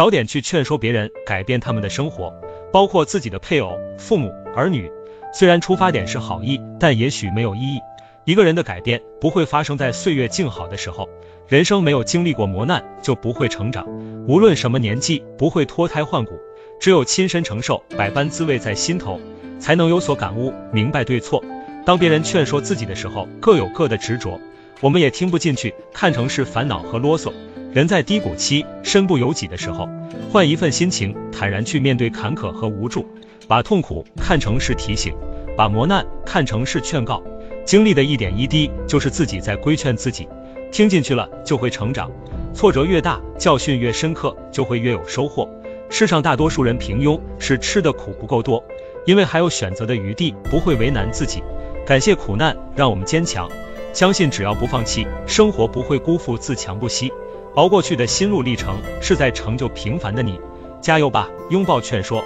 少点去劝说别人改变他们的生活，包括自己的配偶、父母、儿女。虽然出发点是好意，但也许没有意义。一个人的改变不会发生在岁月静好的时候，人生没有经历过磨难就不会成长。无论什么年纪，不会脱胎换骨，只有亲身承受百般滋味在心头，才能有所感悟，明白对错。当别人劝说自己的时候，各有各的执着，我们也听不进去，看成是烦恼和啰嗦。人在低谷期、身不由己的时候，换一份心情，坦然去面对坎坷和无助，把痛苦看成是提醒，把磨难看成是劝告。经历的一点一滴，就是自己在规劝自己。听进去了，就会成长。挫折越大，教训越深刻，就会越有收获。世上大多数人平庸，是吃的苦不够多，因为还有选择的余地，不会为难自己。感谢苦难，让我们坚强。相信只要不放弃，生活不会辜负自强不息。熬过去的心路历程，是在成就平凡的你。加油吧！拥抱劝说。